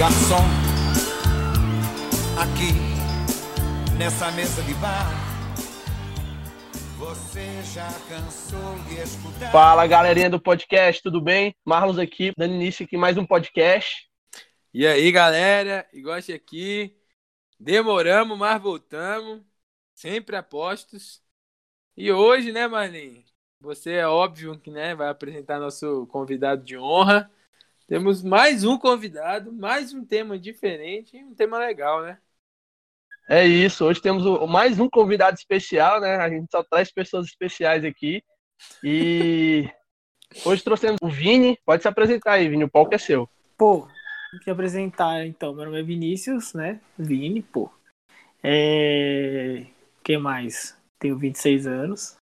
Garçom, aqui nessa mesa de bar. Você já cansou de escutar? Fala galerinha do podcast, tudo bem? Marlos aqui, dando início aqui mais um podcast. E aí galera, Igoste aqui. Demoramos, mas voltamos. Sempre apostos. E hoje, né, Marlene? Você é óbvio que né, vai apresentar nosso convidado de honra. Temos mais um convidado, mais um tema diferente, um tema legal, né? É isso, hoje temos mais um convidado especial, né? A gente só traz pessoas especiais aqui. E hoje trouxemos o Vini. Pode se apresentar aí, Vini, o palco é seu. Pô, vou te apresentar então. Meu nome é Vinícius, né? Vini, pô. É. Quem mais? Tenho 26 anos,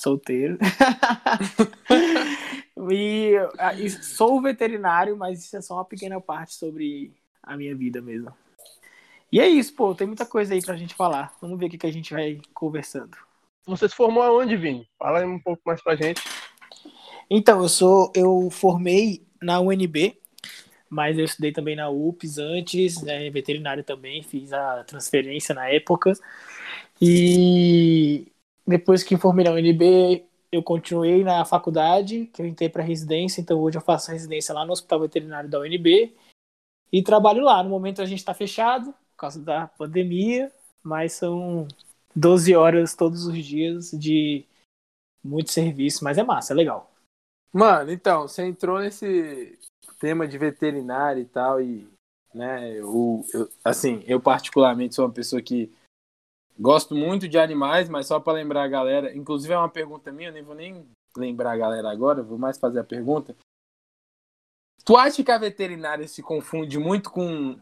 solteiro. e, e sou veterinário, mas isso é só uma pequena parte sobre a minha vida mesmo. E é isso, pô, tem muita coisa aí pra gente falar. Vamos ver o que, que a gente vai conversando. Você se formou aonde, Vini? Fala aí um pouco mais pra gente. Então, eu sou. Eu formei na UNB, mas eu estudei também na UPS antes, né, veterinário também, fiz a transferência na época. E depois que formei na UNB, eu continuei na faculdade, que eu entrei para residência, então hoje eu faço residência lá no Hospital Veterinário da UNB e trabalho lá. No momento a gente está fechado por causa da pandemia, mas são 12 horas todos os dias de muito serviço, mas é massa, é legal. Mano, então, você entrou nesse tema de veterinário e tal, e, né, eu, eu assim, eu particularmente sou uma pessoa que Gosto muito de animais, mas só para lembrar a galera, inclusive é uma pergunta minha, eu nem vou nem lembrar a galera agora, vou mais fazer a pergunta. Tu acha que a veterinária se confunde muito com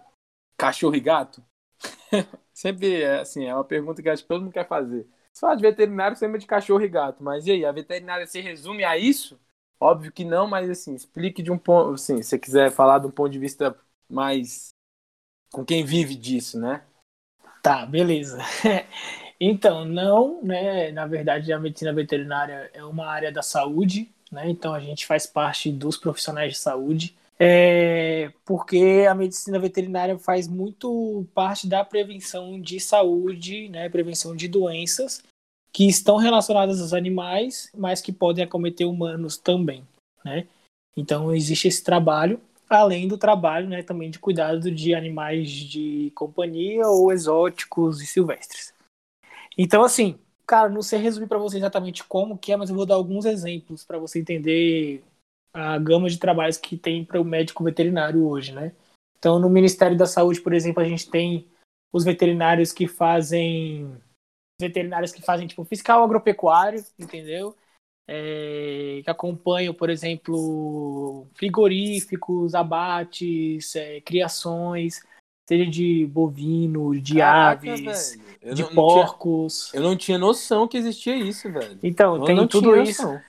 cachorro e gato? sempre é assim, é uma pergunta que acho que todo mundo quer fazer. Se de veterinário, sempre de cachorro e gato, mas e aí, a veterinária se resume a isso? Óbvio que não, mas assim, explique de um ponto, assim, se você quiser falar de um ponto de vista mais com quem vive disso, né? Tá, beleza. então, não, né? Na verdade, a medicina veterinária é uma área da saúde, né? Então a gente faz parte dos profissionais de saúde. É, porque a medicina veterinária faz muito parte da prevenção de saúde, né, prevenção de doenças que estão relacionadas aos animais, mas que podem acometer humanos também, né? Então existe esse trabalho além do trabalho né, também de cuidado de animais de companhia ou exóticos e silvestres. Então, assim, cara, não sei resumir para você exatamente como que é, mas eu vou dar alguns exemplos para você entender a gama de trabalhos que tem para o médico veterinário hoje, né? Então, no Ministério da Saúde, por exemplo, a gente tem os veterinários que fazem veterinários que fazem tipo fiscal agropecuário, entendeu? É, que acompanham, por exemplo, frigoríficos, abates, é, criações, seja de bovino, de Caraca, aves, de não, porcos. Não tinha, eu não tinha noção que existia isso, velho. Então, eu tem tudo isso.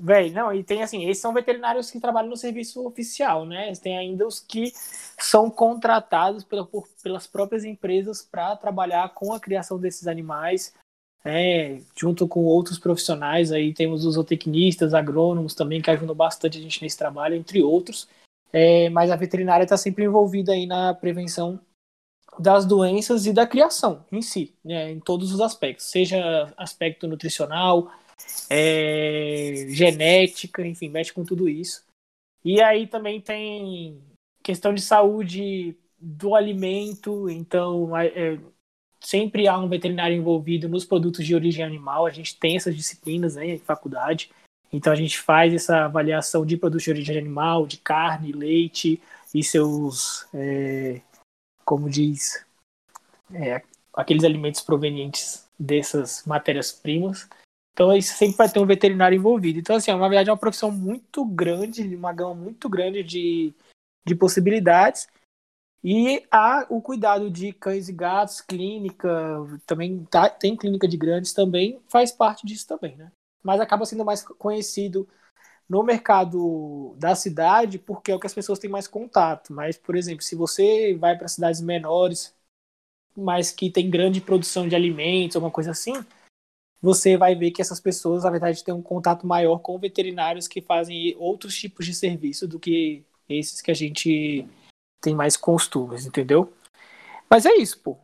Velho, não, e tem assim, esses são veterinários que trabalham no serviço oficial, né? Tem ainda os que são contratados pela, por, pelas próprias empresas para trabalhar com a criação desses animais, é, junto com outros profissionais, aí temos os zootecnistas, agrônomos também, que ajudam bastante a gente nesse trabalho, entre outros. É, mas a veterinária está sempre envolvida aí na prevenção das doenças e da criação em si, né, em todos os aspectos, seja aspecto nutricional, é, genética, enfim, mexe com tudo isso. E aí também tem questão de saúde do alimento, então é, sempre há um veterinário envolvido nos produtos de origem animal, a gente tem essas disciplinas né, em faculdade, então a gente faz essa avaliação de produtos de origem animal, de carne, leite e seus, é, como diz, é, aqueles alimentos provenientes dessas matérias-primas. Então isso sempre vai ter um veterinário envolvido. Então assim, é uma verdade é uma profissão muito grande, uma gama muito grande de, de possibilidades e há o cuidado de cães e gatos, clínica, também tá, tem clínica de grandes também, faz parte disso também, né? Mas acaba sendo mais conhecido no mercado da cidade porque é o que as pessoas têm mais contato. Mas, por exemplo, se você vai para cidades menores, mas que tem grande produção de alimentos, alguma coisa assim, você vai ver que essas pessoas, na verdade, têm um contato maior com veterinários que fazem outros tipos de serviço do que esses que a gente tem mais costumes, entendeu? Mas é isso, pô.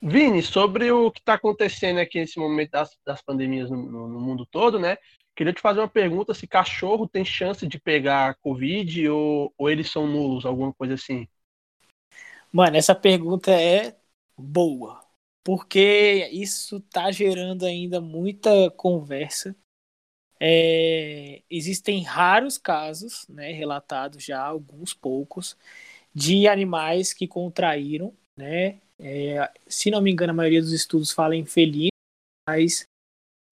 Vini, sobre o que está acontecendo aqui nesse momento das, das pandemias no, no, mundo todo, né? Queria te fazer uma pergunta se cachorro tem chance de pegar Covid ou, ou eles são nulos, alguma coisa assim. Mano, essa pergunta é boa, porque isso tá gerando ainda muita conversa. É, existem raros casos, né, relatados já, alguns poucos, de animais que contraíram, né, é, se não me engano, a maioria dos estudos fala em felinos, mas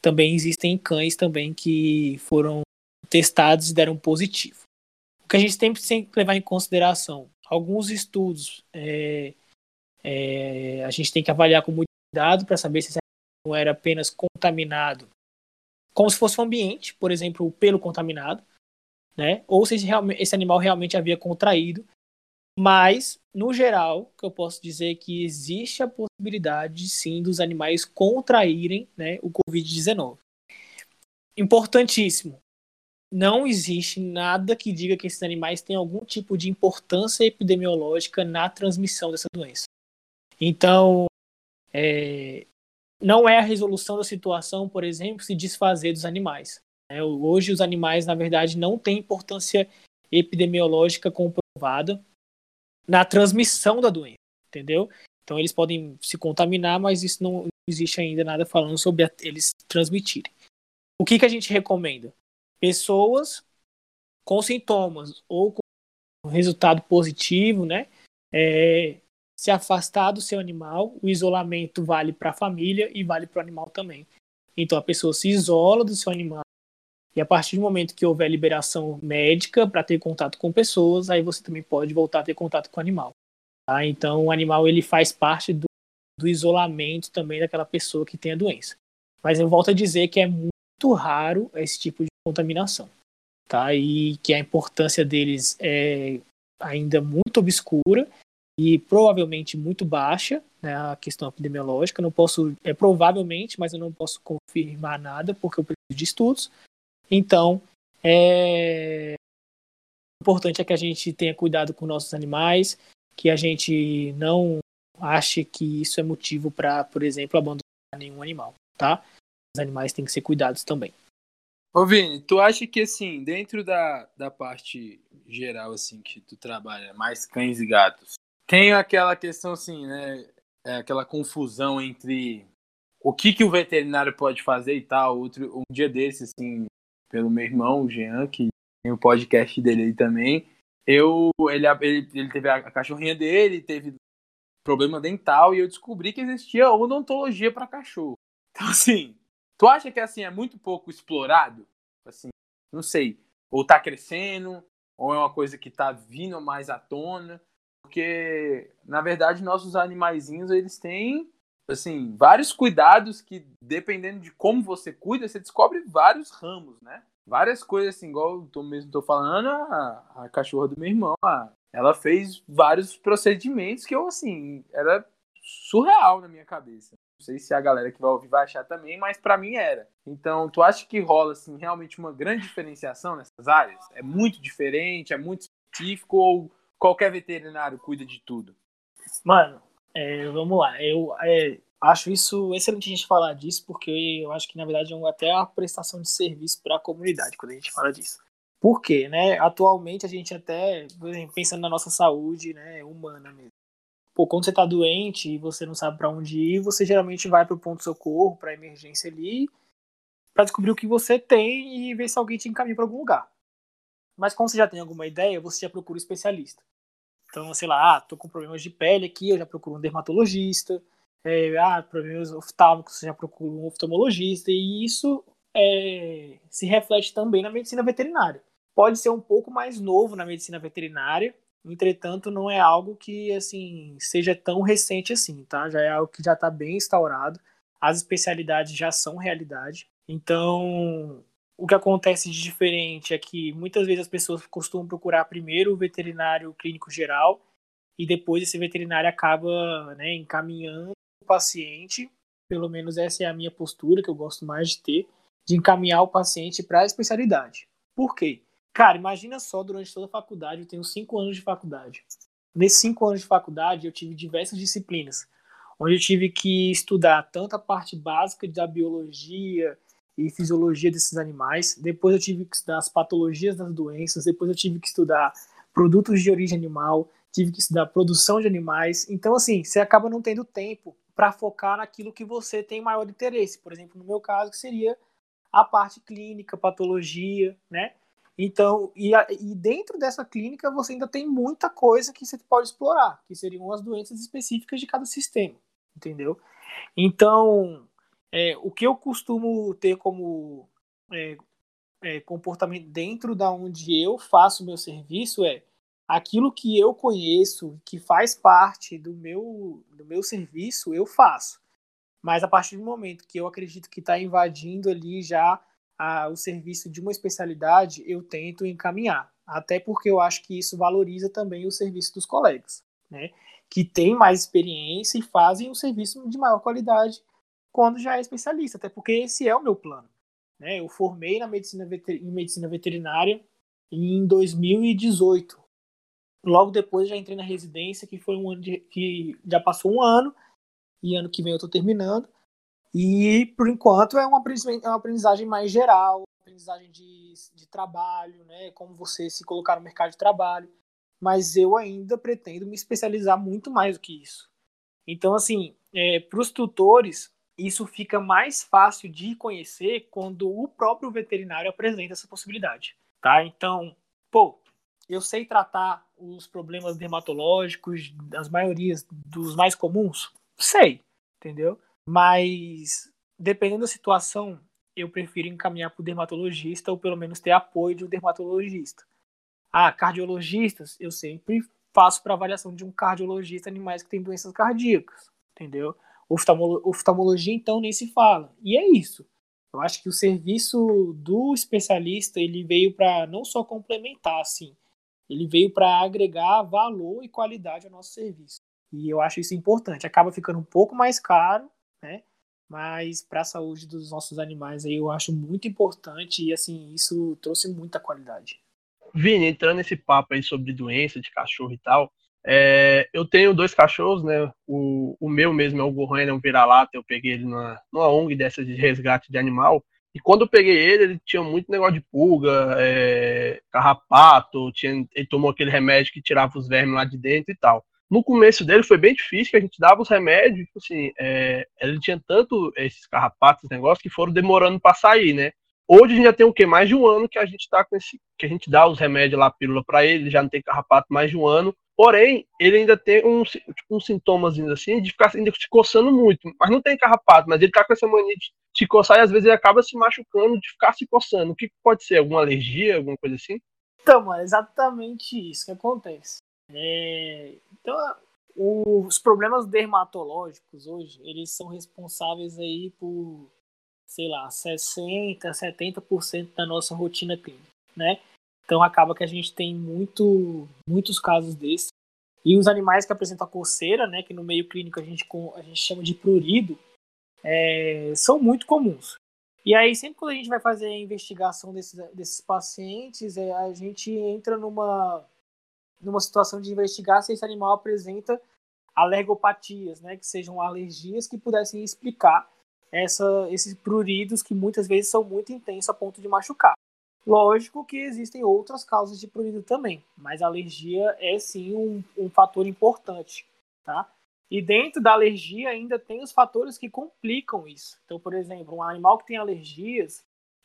também existem cães também que foram testados e deram positivo. O que a gente tem que levar em consideração, alguns estudos é, é, a gente tem que avaliar com muito cuidado para saber se esse não era apenas contaminado, como se fosse um ambiente, por exemplo, o pelo contaminado, né? ou se esse, esse animal realmente havia contraído mas, no geral, que eu posso dizer é que existe a possibilidade, sim, dos animais contraírem né, o Covid-19. Importantíssimo. Não existe nada que diga que esses animais têm algum tipo de importância epidemiológica na transmissão dessa doença. Então, é, não é a resolução da situação, por exemplo, se desfazer dos animais. É, hoje, os animais, na verdade, não têm importância epidemiológica comprovada na transmissão da doença, entendeu? Então eles podem se contaminar, mas isso não existe ainda nada falando sobre eles transmitirem. O que, que a gente recomenda? Pessoas com sintomas ou com resultado positivo, né? É, se afastar do seu animal, o isolamento vale para a família e vale para o animal também. Então a pessoa se isola do seu animal e a partir do momento que houver liberação médica para ter contato com pessoas, aí você também pode voltar a ter contato com o animal. Tá? Então, o animal ele faz parte do, do isolamento também daquela pessoa que tem a doença. Mas eu volto a dizer que é muito raro esse tipo de contaminação. Tá? E que a importância deles é ainda muito obscura e provavelmente muito baixa, né, a questão epidemiológica. Não posso, é provavelmente, mas eu não posso confirmar nada porque eu preciso de estudos. Então, é importante é que a gente tenha cuidado com nossos animais, que a gente não ache que isso é motivo para, por exemplo, abandonar nenhum animal, tá? Os animais têm que ser cuidados também. Ô Vini, tu acha que assim, dentro da, da parte geral assim que tu trabalha, mais cães e gatos, tem aquela questão assim, né, é aquela confusão entre o que que o veterinário pode fazer e tal, outro um dia desses assim, pelo meu irmão, o Jean, que tem o podcast dele aí também. Eu, ele, ele, ele teve a cachorrinha dele, teve problema dental e eu descobri que existia odontologia para cachorro. Então, assim, tu acha que assim é muito pouco explorado? Assim, não sei, ou tá crescendo, ou é uma coisa que tá vindo mais à tona, porque na verdade nossos animaizinhos eles têm assim, vários cuidados que, dependendo de como você cuida, você descobre vários ramos, né? Várias coisas, assim, igual eu mesmo tô falando, a, a cachorra do meu irmão, a, ela fez vários procedimentos que eu, assim, era surreal na minha cabeça. Não sei se a galera que vai ouvir vai achar também, mas para mim era. Então, tu acha que rola, assim, realmente uma grande diferenciação nessas áreas? É muito diferente, é muito específico ou qualquer veterinário cuida de tudo? Mano, é, vamos lá. Eu é, acho isso excelente a gente falar disso, porque eu acho que, na verdade, é até a prestação de serviço para a comunidade quando a gente fala disso. Por quê? Né? Atualmente, a gente até, pensando na nossa saúde né, humana mesmo. Pô, quando você está doente e você não sabe para onde ir, você geralmente vai para o ponto-socorro, para emergência ali, para descobrir o que você tem e ver se alguém te encaminha para algum lugar. Mas quando você já tem alguma ideia, você já procura um especialista. Então, sei lá, ah, tô com problemas de pele aqui, eu já procuro um dermatologista. É, ah, problemas oftálmicos, você já procura um oftalmologista. E isso é, se reflete também na medicina veterinária. Pode ser um pouco mais novo na medicina veterinária, entretanto, não é algo que assim seja tão recente assim, tá? Já é algo que já está bem instaurado. As especialidades já são realidade. Então, o que acontece de diferente é que muitas vezes as pessoas costumam procurar primeiro o veterinário clínico geral e depois esse veterinário acaba né, encaminhando o paciente, pelo menos essa é a minha postura que eu gosto mais de ter, de encaminhar o paciente para a especialidade. Por quê? Cara, imagina só, durante toda a faculdade, eu tenho cinco anos de faculdade. nesses cinco anos de faculdade, eu tive diversas disciplinas, onde eu tive que estudar tanto a parte básica da biologia e fisiologia desses animais, depois eu tive que estudar as patologias das doenças, depois eu tive que estudar produtos de origem animal, tive que estudar produção de animais. Então, assim, você acaba não tendo tempo para focar naquilo que você tem maior interesse. Por exemplo, no meu caso, que seria a parte clínica, patologia, né? Então, e, a, e, dentro dessa clínica você ainda tem muita coisa que você pode explorar, que seriam as doenças específicas de cada sistema, entendeu? Então, é, o que eu costumo ter como é, é, comportamento dentro da onde eu faço meu serviço é aquilo que eu conheço, que faz parte do meu, do meu serviço, eu faço. Mas a partir do momento que eu acredito que está invadindo ali já a, o serviço de uma especialidade, eu tento encaminhar. Até porque eu acho que isso valoriza também o serviço dos colegas, né? Que têm mais experiência e fazem um serviço de maior qualidade quando já é especialista. Até porque esse é o meu plano. Né? Eu formei na medicina em medicina veterinária em 2018. Logo depois já entrei na residência, que foi um ano de, que já passou um ano, e ano que vem eu estou terminando. E, por enquanto, é uma aprendizagem mais geral, aprendizagem de, de trabalho, né? Como você se colocar no mercado de trabalho. Mas eu ainda pretendo me especializar muito mais do que isso. Então, assim, é, para os tutores, isso fica mais fácil de conhecer quando o próprio veterinário apresenta essa possibilidade, tá? Então, pô, eu sei tratar os problemas dermatológicos, das maiorias dos mais comuns? Sei, entendeu? Mas dependendo da situação, eu prefiro encaminhar para o dermatologista ou pelo menos ter apoio de um dermatologista. Ah, cardiologistas, eu sempre faço para avaliação de um cardiologista animais que têm doenças cardíacas, entendeu? Oftalmologia, então, nem se fala. E é isso. Eu acho que o serviço do especialista ele veio para não só complementar, assim, ele veio para agregar valor e qualidade ao nosso serviço. E eu acho isso importante. Acaba ficando um pouco mais caro, né? Mas para a saúde dos nossos animais aí eu acho muito importante e assim, isso trouxe muita qualidade. Vini, entrando nesse papo aí sobre doença de cachorro e tal, é, eu tenho dois cachorros, né? O, o meu mesmo é o Gohan, é um vira-lata, eu peguei ele numa, numa ONG dessa de resgate de animal. E quando eu peguei ele, ele tinha muito negócio de pulga, é, carrapato, tinha, ele tomou aquele remédio que tirava os vermes lá de dentro e tal. No começo dele foi bem difícil, que a gente dava os remédios, tipo assim, é, ele tinha tanto esses carrapatos, negócios, que foram demorando para sair, né? Hoje a gente já tem o quê? Mais de um ano que a gente tá com esse. que a gente dá os remédios lá, pílula para ele já não tem carrapato mais de um ano. Porém, ele ainda tem uns, tipo, uns sintomas assim de ficar ainda se coçando muito. Mas não tem carrapato, mas ele tá com essa mania de se coçar e às vezes ele acaba se machucando de ficar se coçando. O que pode ser? Alguma alergia, alguma coisa assim? Então, mano, exatamente isso que acontece. É... Então, os problemas dermatológicos hoje, eles são responsáveis aí por, sei lá, 60, 70% da nossa rotina clínica, né? Então acaba que a gente tem muito, muitos casos desses. E os animais que apresentam a coceira, né, que no meio clínico a gente, a gente chama de prurido, é, são muito comuns. E aí, sempre quando a gente vai fazer a investigação desses, desses pacientes, é, a gente entra numa, numa situação de investigar se esse animal apresenta alergopatias, né, que sejam alergias que pudessem explicar essa, esses pruridos que muitas vezes são muito intensos a ponto de machucar. Lógico que existem outras causas de prurido também, mas a alergia é sim um, um fator importante, tá? E dentro da alergia ainda tem os fatores que complicam isso. Então, por exemplo, um animal que tem alergias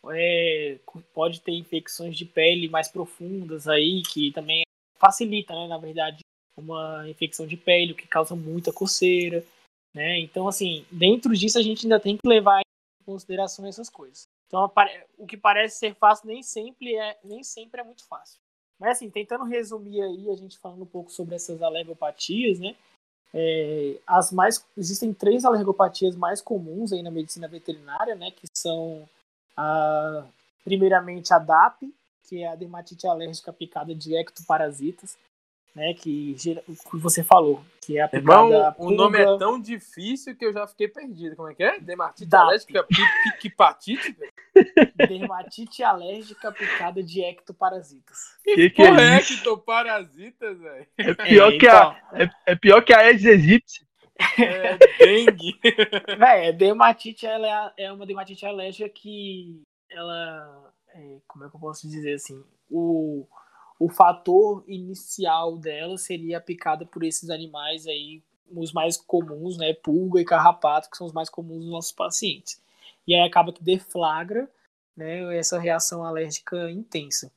é, pode ter infecções de pele mais profundas aí, que também facilita, né, na verdade, uma infecção de pele, o que causa muita coceira, né? Então, assim, dentro disso a gente ainda tem que levar em consideração essas coisas. Então, o que parece ser fácil nem sempre é, nem sempre é muito fácil. Mas, assim, tentando resumir aí, a gente falando um pouco sobre essas alergopatias, né? É, as mais, existem três alergopatias mais comuns aí na medicina veterinária, né? Que são, a, primeiramente, a DAP, que é a dermatite alérgica picada de ectoparasitas. Né, que, que você falou, que é Irmão, o nome é tão difícil que eu já fiquei perdido. Como é que é? Dermatite DAP. alérgica piquipatite? Dermatite alérgica picada de ectoparasitas. Que, que, que é, é ectoparasitas, velho? É pior, é, que então... a, é, é, pior que a Aedes aegypti. É dengue. Véi, dermatite ela é, é uma dermatite alérgica que ela. É, como é que eu posso dizer assim? O, o fator inicial dela seria picada por esses animais aí, os mais comuns, né? Pulga e carrapato, que são os mais comuns nos nossos pacientes. E aí acaba que deflagra né, essa reação alérgica intensa.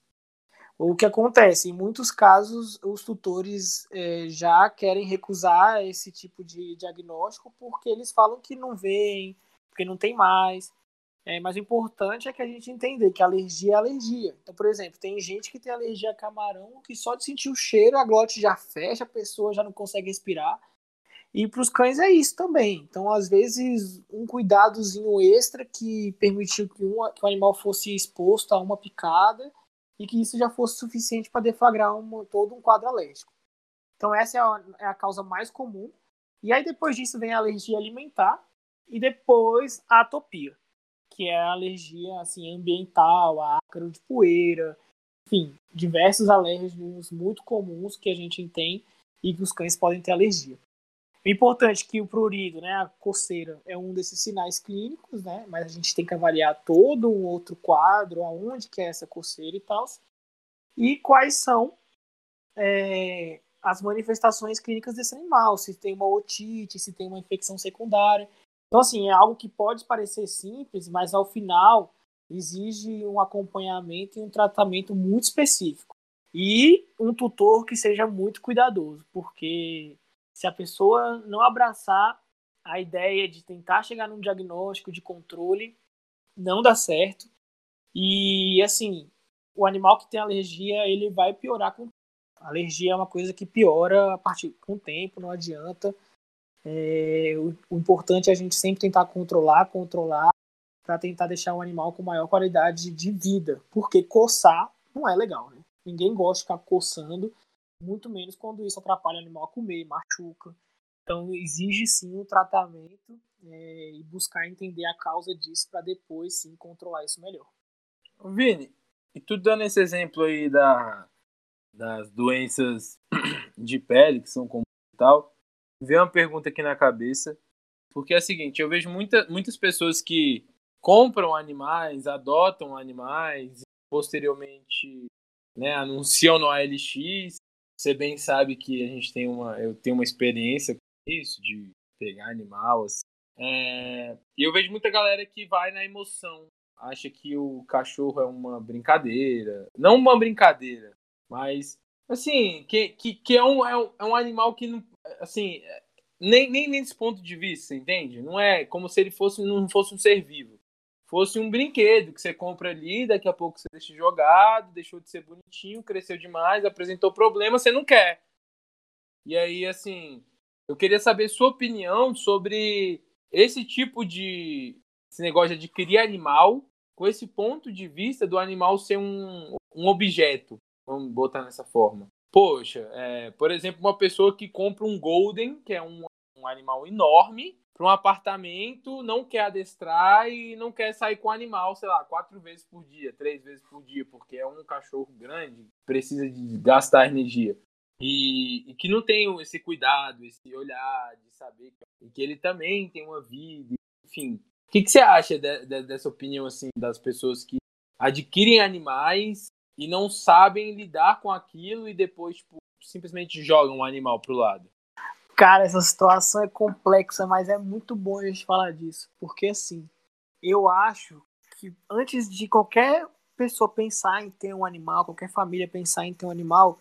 O que acontece? Em muitos casos, os tutores é, já querem recusar esse tipo de diagnóstico porque eles falam que não veem, porque não tem mais. É, mas o importante é que a gente entender que alergia é alergia. Então, por exemplo, tem gente que tem alergia a camarão que só de sentir o cheiro a glote já fecha, a pessoa já não consegue respirar. E para os cães é isso também. Então, às vezes, um cuidadozinho extra que permitiu que, um, que o animal fosse exposto a uma picada e que isso já fosse suficiente para deflagrar todo um quadro alérgico. Então, essa é a, é a causa mais comum. E aí, depois disso, vem a alergia alimentar e depois a atopia que é a alergia assim, ambiental, ácaro de poeira, enfim, diversos alérgenos muito comuns que a gente tem e que os cães podem ter alergia. O importante é que o prurido, né, a coceira, é um desses sinais clínicos, né, mas a gente tem que avaliar todo um outro quadro, aonde que é essa coceira e tal, e quais são é, as manifestações clínicas desse animal, se tem uma otite, se tem uma infecção secundária. Então, assim, é algo que pode parecer simples, mas ao final exige um acompanhamento e um tratamento muito específico. E um tutor que seja muito cuidadoso, porque se a pessoa não abraçar a ideia de tentar chegar num diagnóstico de controle, não dá certo. E assim, o animal que tem alergia, ele vai piorar com alergia é uma coisa que piora a partir com o tempo, não adianta. É, o, o, importante é a gente sempre tentar controlar, controlar, para tentar deixar o animal com maior qualidade de vida. Porque coçar não é legal, né? Ninguém gosta de ficar coçando, muito menos quando isso atrapalha o animal a comer, machuca. Então exige sim um tratamento é, e buscar entender a causa disso para depois sim controlar isso melhor. Vini, e tu dando esse exemplo aí da, das doenças de pele que são comuns e tal, veio uma pergunta aqui na cabeça, porque é o seguinte, eu vejo muita, muitas pessoas que compram animais, adotam animais, posteriormente né, anunciam no ALX. Você bem sabe que a gente tem uma, eu tenho uma experiência com isso, de pegar animal. Assim. É, e eu vejo muita galera que vai na emoção, acha que o cachorro é uma brincadeira. Não uma brincadeira, mas assim, que, que, que é, um, é, um, é um animal que não, assim, nem, nem nesse ponto de vista, entende? Não é como se ele fosse, não fosse um ser vivo. Fosse um brinquedo que você compra ali, daqui a pouco você deixa jogado, deixou de ser bonitinho, cresceu demais, apresentou problema, você não quer. E aí, assim, eu queria saber sua opinião sobre esse tipo de esse negócio de adquirir animal com esse ponto de vista do animal ser um, um objeto, vamos botar nessa forma. Poxa, é, por exemplo, uma pessoa que compra um Golden, que é um, um animal enorme, para um apartamento, não quer adestrar e não quer sair com o animal, sei lá, quatro vezes por dia, três vezes por dia, porque é um cachorro grande, precisa de gastar energia. E, e que não tem esse cuidado, esse olhar de saber que, que ele também tem uma vida, enfim. O que, que você acha de, de, dessa opinião assim das pessoas que adquirem animais e não sabem lidar com aquilo e depois tipo, simplesmente jogam o animal pro lado. Cara, essa situação é complexa, mas é muito bom a gente falar disso, porque assim, eu acho que antes de qualquer pessoa pensar em ter um animal, qualquer família pensar em ter um animal,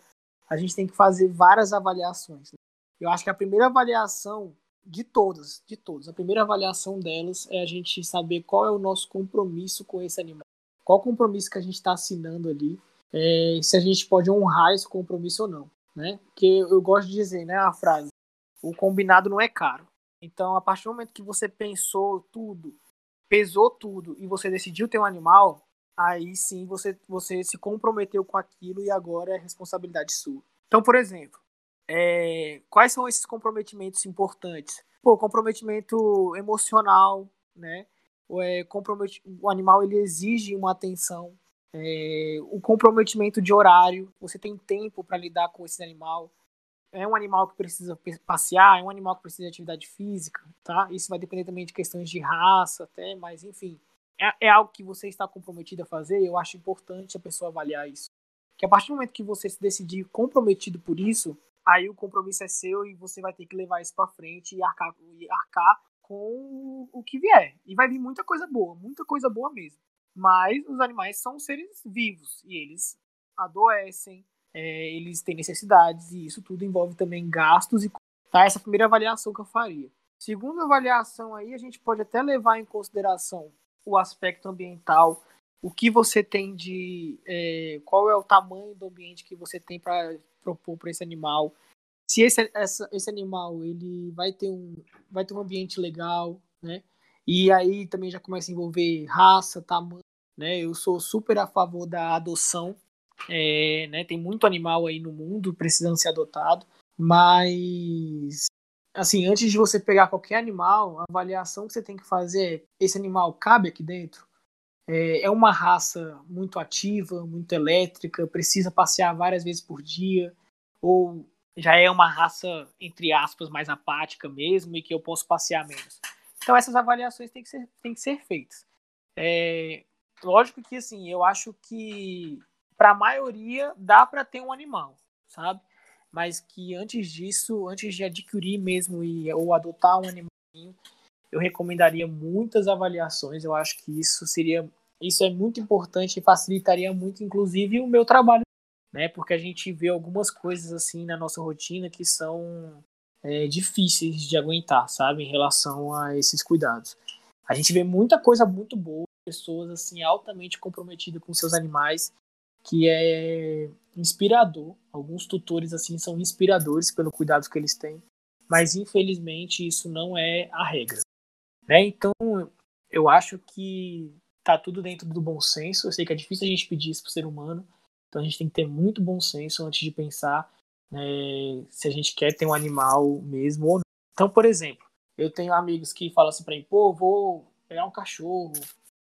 a gente tem que fazer várias avaliações. Né? Eu acho que a primeira avaliação de todas, de todas, a primeira avaliação delas é a gente saber qual é o nosso compromisso com esse animal qual compromisso que a gente está assinando ali, é, se a gente pode honrar esse compromisso ou não, né? Porque eu gosto de dizer, né, a frase, o combinado não é caro. Então, a partir do momento que você pensou tudo, pesou tudo e você decidiu ter um animal, aí sim você, você se comprometeu com aquilo e agora é responsabilidade sua. Então, por exemplo, É, quais são esses comprometimentos importantes? Pô, comprometimento emocional, né? É, compromet... o animal ele exige uma atenção. É, o comprometimento de horário, você tem tempo para lidar com esse animal. É um animal que precisa passear, é um animal que precisa de atividade física, tá? Isso vai depender também de questões de raça, até, mas enfim, é, é algo que você está comprometido a fazer. Eu acho importante a pessoa avaliar isso. Que a partir do momento que você se decidir comprometido por isso, aí o compromisso é seu e você vai ter que levar isso para frente e arcar, e arcar com o que vier. E vai vir muita coisa boa, muita coisa boa mesmo. Mas os animais são seres vivos e eles adoecem, é, eles têm necessidades e isso tudo envolve também gastos e tá essa primeira avaliação que eu faria. Segunda avaliação aí a gente pode até levar em consideração o aspecto ambiental, o que você tem de é, qual é o tamanho do ambiente que você tem para propor para esse animal se esse, essa, esse animal ele vai ter um vai ter um ambiente legal né? E aí também já começa a envolver raça tamanho né? Eu sou super a favor da adoção é, né? Tem muito animal aí no mundo precisando ser adotado mas assim antes de você pegar qualquer animal a avaliação que você tem que fazer é esse animal cabe aqui dentro? É, é uma raça muito ativa, muito elétrica, precisa passear várias vezes por dia, ou já é uma raça, entre aspas, mais apática mesmo e que eu posso passear menos. Então essas avaliações têm que ser, têm que ser feitas. É, lógico que assim, eu acho que para a maioria dá para ter um animal, sabe? Mas que antes disso, antes de adquirir mesmo e, ou adotar um animalzinho, eu recomendaria muitas avaliações. Eu acho que isso seria, isso é muito importante e facilitaria muito, inclusive, o meu trabalho, né? Porque a gente vê algumas coisas assim na nossa rotina que são é, difíceis de aguentar, sabe, em relação a esses cuidados. A gente vê muita coisa muito boa, pessoas assim altamente comprometidas com seus animais, que é inspirador. Alguns tutores assim são inspiradores pelo cuidado que eles têm, mas infelizmente isso não é a regra. Né? Então, eu acho que tá tudo dentro do bom senso. Eu sei que é difícil a gente pedir isso pro ser humano, então a gente tem que ter muito bom senso antes de pensar né, se a gente quer ter um animal mesmo ou não. Então, por exemplo, eu tenho amigos que falam assim pra mim, pô, vou pegar um cachorro,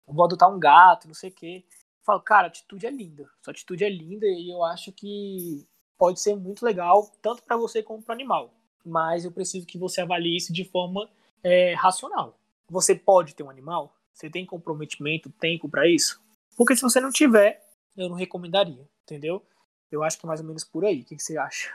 vou adotar um gato, não sei o quê. Eu falo, cara, a atitude é linda. Sua atitude é linda e eu acho que pode ser muito legal, tanto para você como para o animal. Mas eu preciso que você avalie isso de forma é, racional. Você pode ter um animal? Você tem comprometimento, tempo para isso? Porque se você não tiver, eu não recomendaria, entendeu? Eu acho que é mais ou menos por aí. O que, que você acha?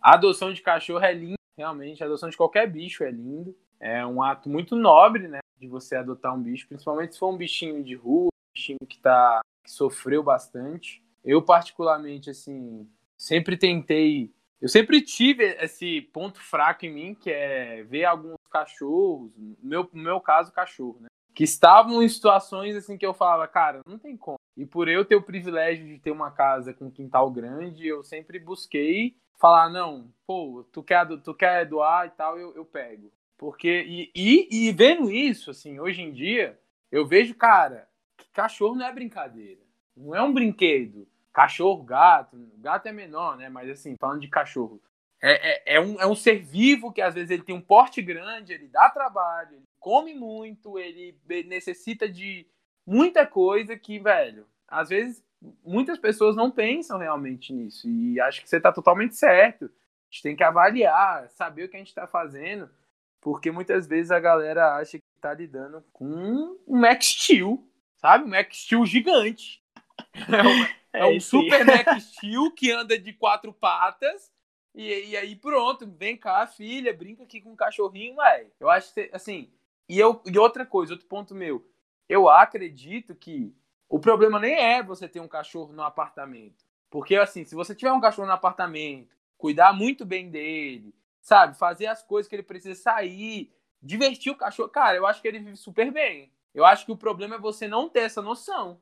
A adoção de cachorro é linda, realmente. A adoção de qualquer bicho é lindo. É um ato muito nobre, né? De você adotar um bicho, principalmente se for um bichinho de rua, um bichinho que, tá, que sofreu bastante. Eu, particularmente, assim, sempre tentei eu sempre tive esse ponto fraco em mim, que é ver alguns cachorros, no meu, no meu caso, cachorro, né? Que estavam em situações assim que eu falava, cara, não tem como. E por eu ter o privilégio de ter uma casa com quintal grande, eu sempre busquei falar, não, pô, tu quer, tu quer doar e tal, eu, eu pego. Porque, e, e, e vendo isso, assim, hoje em dia, eu vejo, cara, que cachorro não é brincadeira. Não é um brinquedo cachorro, gato, gato é menor, né? Mas assim, falando de cachorro, é, é, é, um, é um ser vivo que às vezes ele tem um porte grande, ele dá trabalho, ele come muito, ele necessita de muita coisa que, velho, às vezes muitas pessoas não pensam realmente nisso. E acho que você está totalmente certo. A gente tem que avaliar, saber o que a gente está fazendo, porque muitas vezes a galera acha que está lidando com um Max Steel, sabe? Um Max Steel gigante. É, é um super Mac Steel que anda de quatro patas. E, e, aí pronto, vem cá, filha, brinca aqui com o cachorrinho, vai. Eu acho que, assim, e, eu, e outra coisa, outro ponto meu, eu acredito que o problema nem é você ter um cachorro no apartamento. Porque, assim, se você tiver um cachorro no apartamento, cuidar muito bem dele, sabe, fazer as coisas que ele precisa sair, divertir o cachorro, cara, eu acho que ele vive super bem. Eu acho que o problema é você não ter essa noção.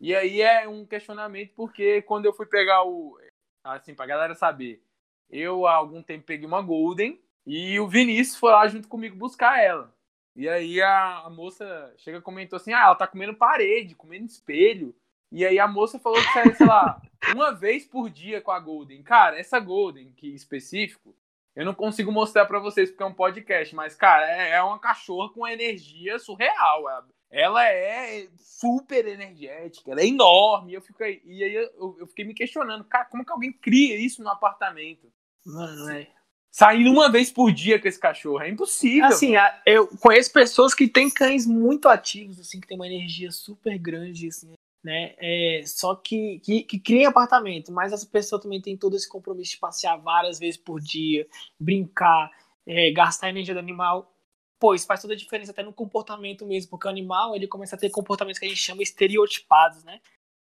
E aí é um questionamento porque quando eu fui pegar o. Assim, pra galera saber, eu há algum tempo peguei uma Golden e o Vinícius foi lá junto comigo buscar ela. E aí a, a moça chega e comentou assim: ah, ela tá comendo parede, comendo espelho. E aí a moça falou que, sei lá, uma vez por dia com a Golden. Cara, essa Golden, que específico, eu não consigo mostrar para vocês porque é um podcast, mas, cara, é, é uma cachorra com energia surreal. Ela é super energética, ela é enorme. Eu fico aí, e aí eu, eu fiquei me questionando, cara, como que alguém cria isso no apartamento? Mano, é. Saindo uma vez por dia com esse cachorro, é impossível. Assim, eu conheço pessoas que têm cães muito ativos, assim, que tem uma energia super grande, assim, né? É, só que, que, que cria apartamento, mas essa pessoa também tem todo esse compromisso de passear várias vezes por dia, brincar, é, gastar energia do animal. Pô, isso faz toda a diferença até no comportamento mesmo, porque o animal ele começa a ter comportamentos que a gente chama estereotipados, né?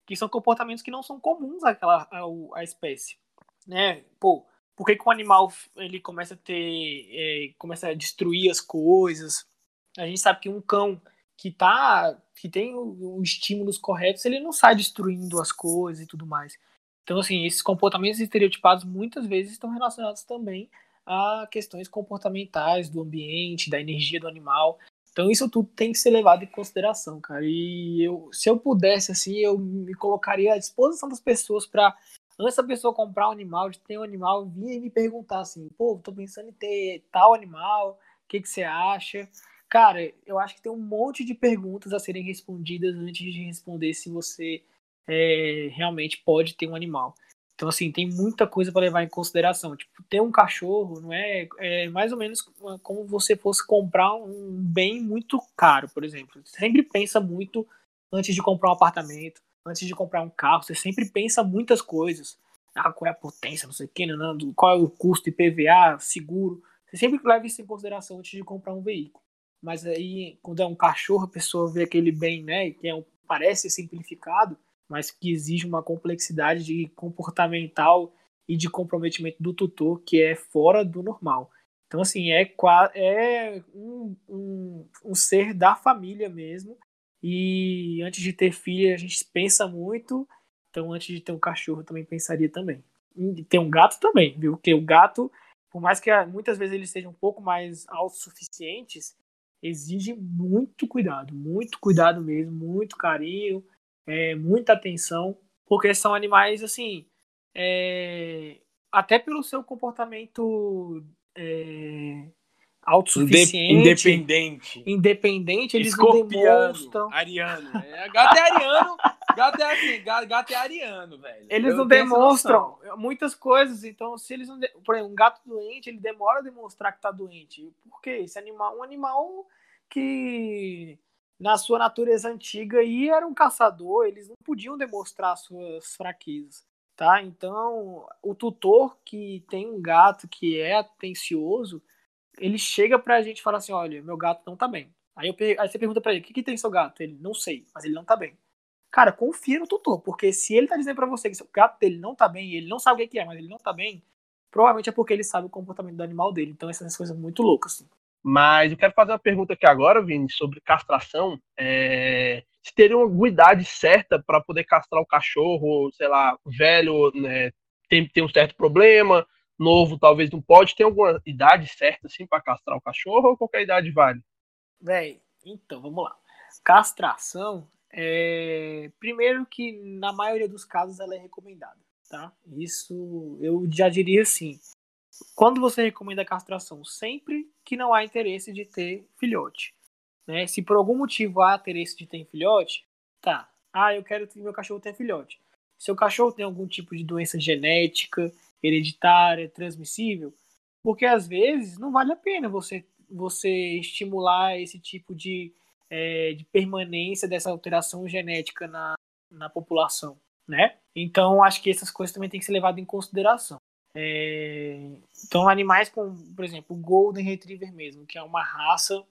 Que são comportamentos que não são comuns àquela à, à espécie, né? Pô, por que, que o animal ele começa a ter, é, começa a destruir as coisas? A gente sabe que um cão que tá, que tem os estímulos corretos, ele não sai destruindo as coisas e tudo mais. Então, assim, esses comportamentos estereotipados muitas vezes estão relacionados também a questões comportamentais do ambiente, da energia do animal. Então, isso tudo tem que ser levado em consideração, cara. E eu, se eu pudesse, assim, eu me colocaria à disposição das pessoas para antes da pessoa comprar um animal, de ter um animal, vir e me perguntar assim, pô, tô pensando em ter tal animal, o que, que você acha? Cara, eu acho que tem um monte de perguntas a serem respondidas antes de responder se você é, realmente pode ter um animal. Então, assim, tem muita coisa para levar em consideração. Tipo, ter um cachorro não é, é mais ou menos como você fosse comprar um bem muito caro, por exemplo. Sempre pensa muito antes de comprar um apartamento, antes de comprar um carro, você sempre pensa muitas coisas. Ah, qual é a potência, não sei o que, qual é o custo IPVA, seguro. Você sempre leva isso em consideração antes de comprar um veículo. Mas aí, quando é um cachorro, a pessoa vê aquele bem, né, que é um, parece simplificado, mas que exige uma complexidade de comportamental e de comprometimento do tutor que é fora do normal. Então, assim, é, é um, um, um ser da família mesmo, e antes de ter filha, a gente pensa muito. Então, antes de ter um cachorro, também pensaria também. E ter um gato também, viu? Porque o gato, por mais que muitas vezes eles sejam um pouco mais autossuficientes, exige muito cuidado, muito cuidado mesmo, muito carinho, é, muita atenção, porque são animais assim, é, até pelo seu comportamento é, autossuficiente, independente, independente, eles Escorpiano, não demonstram. Ariano, é, gato é ariano, gato é assim, gato, é ariano, velho. Eles Eu não demonstram muitas coisas, então se eles não, de... por exemplo, um gato doente, ele demora a demonstrar que tá doente. Por quê? Esse animal, um animal que na sua natureza antiga aí era um caçador, eles não podiam demonstrar suas fraquezas, tá? Então, o tutor que tem um gato que é atencioso, ele chega pra gente e fala assim: olha, meu gato não tá bem. Aí, eu, aí você pergunta pra ele: o que, que tem seu gato? Ele, não sei, mas ele não tá bem. Cara, confia no tutor, porque se ele tá dizendo pra você que o gato dele não tá bem, e ele não sabe o que é, mas ele não tá bem, provavelmente é porque ele sabe o comportamento do animal dele. Então, essas coisas muito loucas, assim. Mas eu quero fazer uma pergunta aqui agora, Vini, sobre castração. É... Se teria uma idade certa para poder castrar o cachorro, sei lá, velho, né, tem, tem um certo problema, novo talvez não pode. Tem alguma idade certa assim para castrar o cachorro ou qualquer idade vale? Véi, então vamos lá. Castração é primeiro que na maioria dos casos ela é recomendada, tá? Isso eu já diria assim. Quando você recomenda castração, sempre que não há interesse de ter filhote, né? Se por algum motivo há interesse de ter filhote, tá? Ah, eu quero que meu cachorro tenha filhote. Seu cachorro tem algum tipo de doença genética, hereditária, transmissível, porque às vezes não vale a pena você, você estimular esse tipo de, é, de permanência dessa alteração genética na, na população, né? Então acho que essas coisas também têm que ser levadas em consideração. É, então animais como, por exemplo, o Golden Retriever mesmo, que é uma raça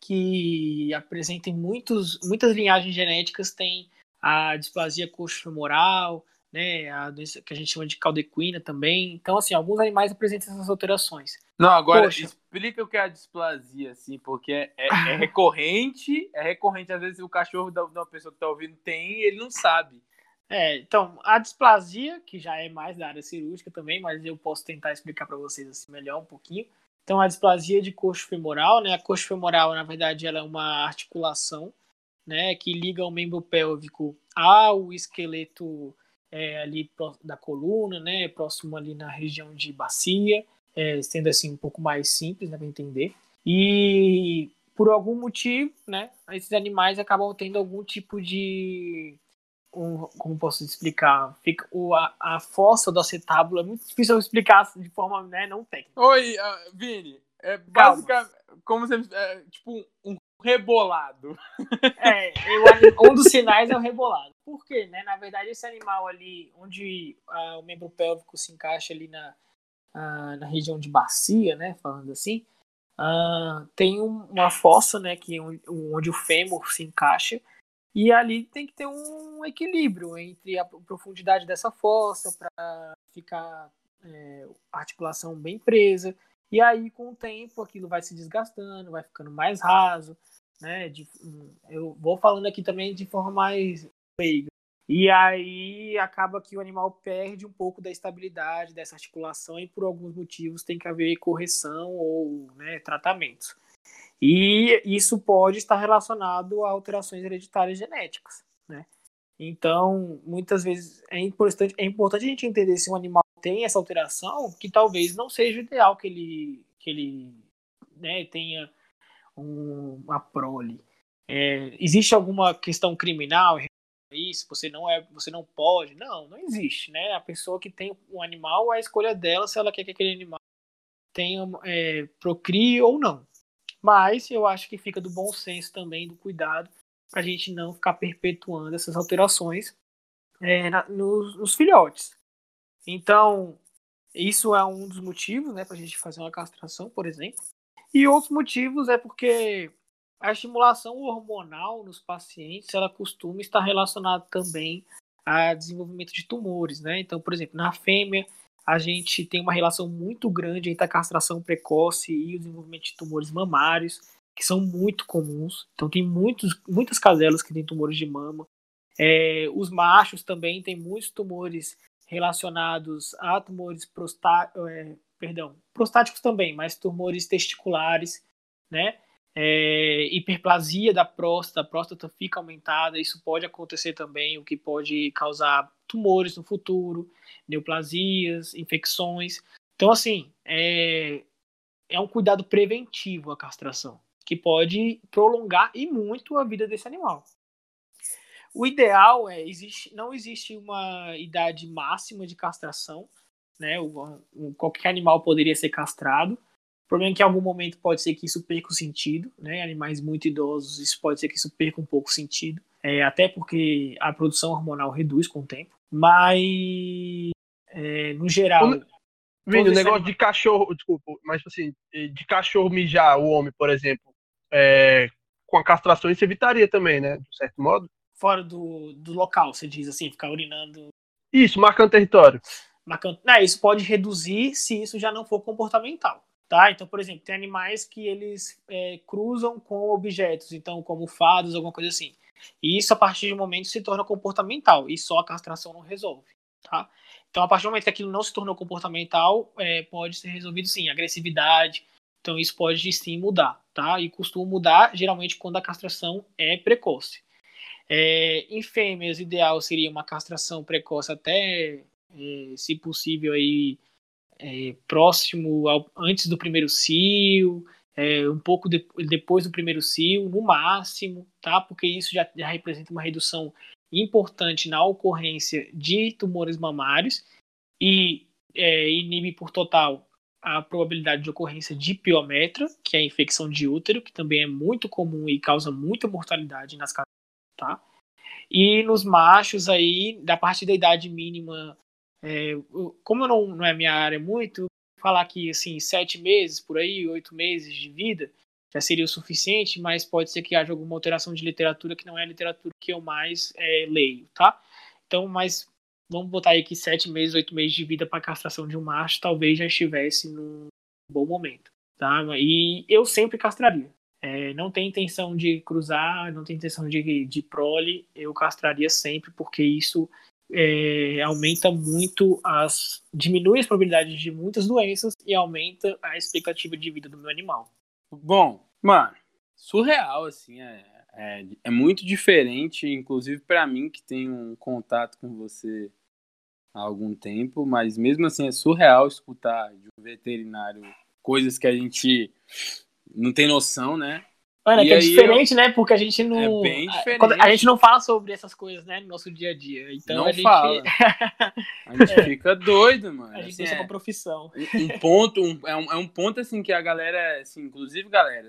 que apresenta muitos, muitas linhagens genéticas, tem a displasia coxo-femoral, né? A doença que a gente chama de caldequina também. Então, assim, alguns animais apresentam essas alterações. Não, agora Poxa. explica o que é a displasia, assim, porque é, é, é recorrente, é recorrente, às vezes o cachorro da, uma pessoa que está ouvindo tem e ele não sabe. É, então, a displasia, que já é mais da área cirúrgica também, mas eu posso tentar explicar para vocês assim melhor um pouquinho. Então, a displasia de coxo femoral, né? A coxo femoral, na verdade, ela é uma articulação, né, que liga o membro pélvico ao esqueleto é, ali da coluna, né, próximo ali na região de bacia, é, sendo assim um pouco mais simples, né, para entender. E por algum motivo, né, esses animais acabam tendo algum tipo de um, como posso explicar? Fica, o, a, a fossa do acetábulo é muito difícil eu explicar de forma né, não técnica. Oi, uh, Vini. É basicamente como se é, tipo um rebolado. É, eu, um dos sinais é o rebolado. Por quê? Né? Na verdade, esse animal ali, onde uh, o membro pélvico se encaixa ali na, uh, na região de bacia, né? Falando assim, uh, tem um, uma fossa, né? Que, onde o fêmur se encaixa. E ali tem que ter um equilíbrio entre a profundidade dessa fossa para ficar é, articulação bem presa. E aí, com o tempo, aquilo vai se desgastando, vai ficando mais raso, né? De, eu vou falando aqui também de forma mais E aí acaba que o animal perde um pouco da estabilidade dessa articulação e por alguns motivos tem que haver correção ou né, tratamentos. E isso pode estar relacionado a alterações hereditárias genéticas, né? Então, muitas vezes é importante, é importante a gente entender se um animal tem essa alteração, que talvez não seja o ideal que ele, que ele né, tenha um, uma prole. É, existe alguma questão criminal isso? Você não é, você não pode? Não, não existe, né? A pessoa que tem um animal, a escolha dela se ela quer que aquele animal tenha é, procrie ou não. Mas eu acho que fica do bom senso também, do cuidado, para a gente não ficar perpetuando essas alterações é, na, nos, nos, filhotes. Então, isso é um dos motivos né, para a gente fazer uma castração, por exemplo. E outros motivos é porque a estimulação hormonal nos pacientes ela costuma estar relacionada também a desenvolvimento de tumores, né? Então, por exemplo, na fêmea a gente tem uma relação muito grande entre a castração precoce e o desenvolvimento de tumores mamários, que são muito comuns. Então, tem muitos, muitas caselas que têm tumores de mama. É, os machos também têm muitos tumores relacionados a tumores prostá é, perdão, prostáticos também, mas tumores testiculares, né? É, hiperplasia da próstata, a próstata fica aumentada, isso pode acontecer também, o que pode causar tumores no futuro, neoplasias, infecções. Então, assim, é, é um cuidado preventivo a castração, que pode prolongar e muito a vida desse animal. O ideal é, existe, não existe uma idade máxima de castração, né? O, o, qualquer animal poderia ser castrado, problema é que em algum momento pode ser que isso perca o sentido, né? Animais muito idosos, isso pode ser que isso perca um pouco o sentido, é, até porque a produção hormonal reduz com o tempo. Mas, é, no geral. Vini, o negócio de cachorro, desculpa, mas tipo assim, de cachorro mijar o homem, por exemplo, é, com a castração isso evitaria também, né? De certo modo. Fora do, do local, você diz assim, ficar urinando. Isso, marcando território. Marcando. Não, isso pode reduzir se isso já não for comportamental. Tá? Então, por exemplo, tem animais que eles é, cruzam com objetos, então como fados, alguma coisa assim. E isso, a partir de um momento, se torna comportamental, e só a castração não resolve. Tá? Então, a partir do momento que aquilo não se tornou comportamental, é, pode ser resolvido sim, agressividade. Então, isso pode sim mudar, tá? E costuma mudar geralmente quando a castração é precoce. É, em fêmeas, ideal seria uma castração precoce até, é, se possível, aí, é, próximo ao, antes do primeiro cio, é, um pouco de, depois do primeiro cio, no máximo, tá? Porque isso já, já representa uma redução importante na ocorrência de tumores mamários e é, inibe por total a probabilidade de ocorrência de piometra, que é a infecção de útero, que também é muito comum e causa muita mortalidade nas casas, tá? E nos machos aí, da parte da idade mínima é, como não, não é minha área muito, falar que assim, sete meses por aí, oito meses de vida já seria o suficiente, mas pode ser que haja alguma alteração de literatura que não é a literatura que eu mais é, leio, tá? Então, mas vamos botar aí que sete meses, oito meses de vida para castração de um macho talvez já estivesse num bom momento, tá? E eu sempre castraria. É, não tem intenção de cruzar, não tem intenção de, de prole, eu castraria sempre, porque isso é, aumenta muito as. diminui as probabilidades de muitas doenças e aumenta a expectativa de vida do meu animal. Bom, mano, surreal, assim, é, é, é muito diferente, inclusive para mim que tenho um contato com você há algum tempo, mas mesmo assim é surreal escutar de um veterinário coisas que a gente não tem noção, né? Mano, é que é diferente, eu... né? Porque a gente não. É bem diferente. A, gente não fala sobre essas coisas, né? No nosso dia a dia. Então não a gente. Fala. a gente é. fica doido, mano. A gente assim, deixa é... profissão. Um ponto, um, é, um, é um ponto assim que a galera, assim, inclusive, galera,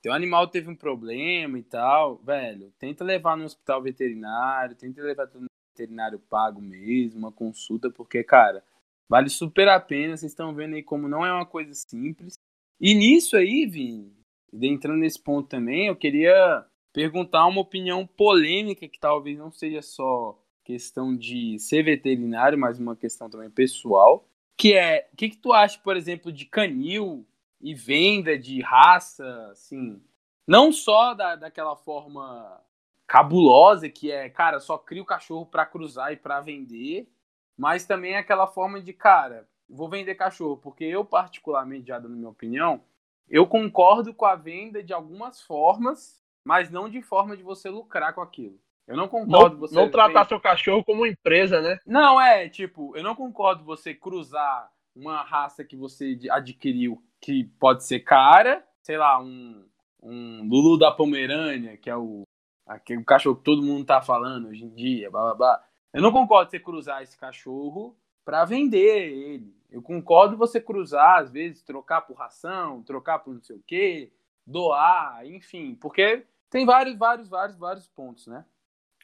teu animal teve um problema e tal, velho, tenta levar no hospital veterinário, tenta levar no veterinário pago mesmo, uma consulta, porque, cara, vale super a pena. Vocês estão vendo aí como não é uma coisa simples. E nisso aí, Vini, entrando nesse ponto também, eu queria perguntar uma opinião polêmica que talvez não seja só questão de ser veterinário, mas uma questão também pessoal, que é, o que, que tu acha, por exemplo, de canil e venda de raça, assim, não só da, daquela forma cabulosa que é, cara, só cria o cachorro para cruzar e para vender, mas também aquela forma de, cara, vou vender cachorro, porque eu particularmente, já dando minha opinião, eu concordo com a venda de algumas formas, mas não de forma de você lucrar com aquilo. Eu não concordo não, você. Não tratar seu cachorro como empresa, né? Não, é, tipo, eu não concordo você cruzar uma raça que você adquiriu que pode ser cara, sei lá, um, um Lulu da Pomerânia, que é o, aquele cachorro que todo mundo tá falando hoje em dia, blá blá blá. Eu não concordo você cruzar esse cachorro para vender ele. Eu concordo você cruzar, às vezes, trocar por ração, trocar por não sei o quê, doar, enfim, porque tem vários, vários, vários, vários pontos, né?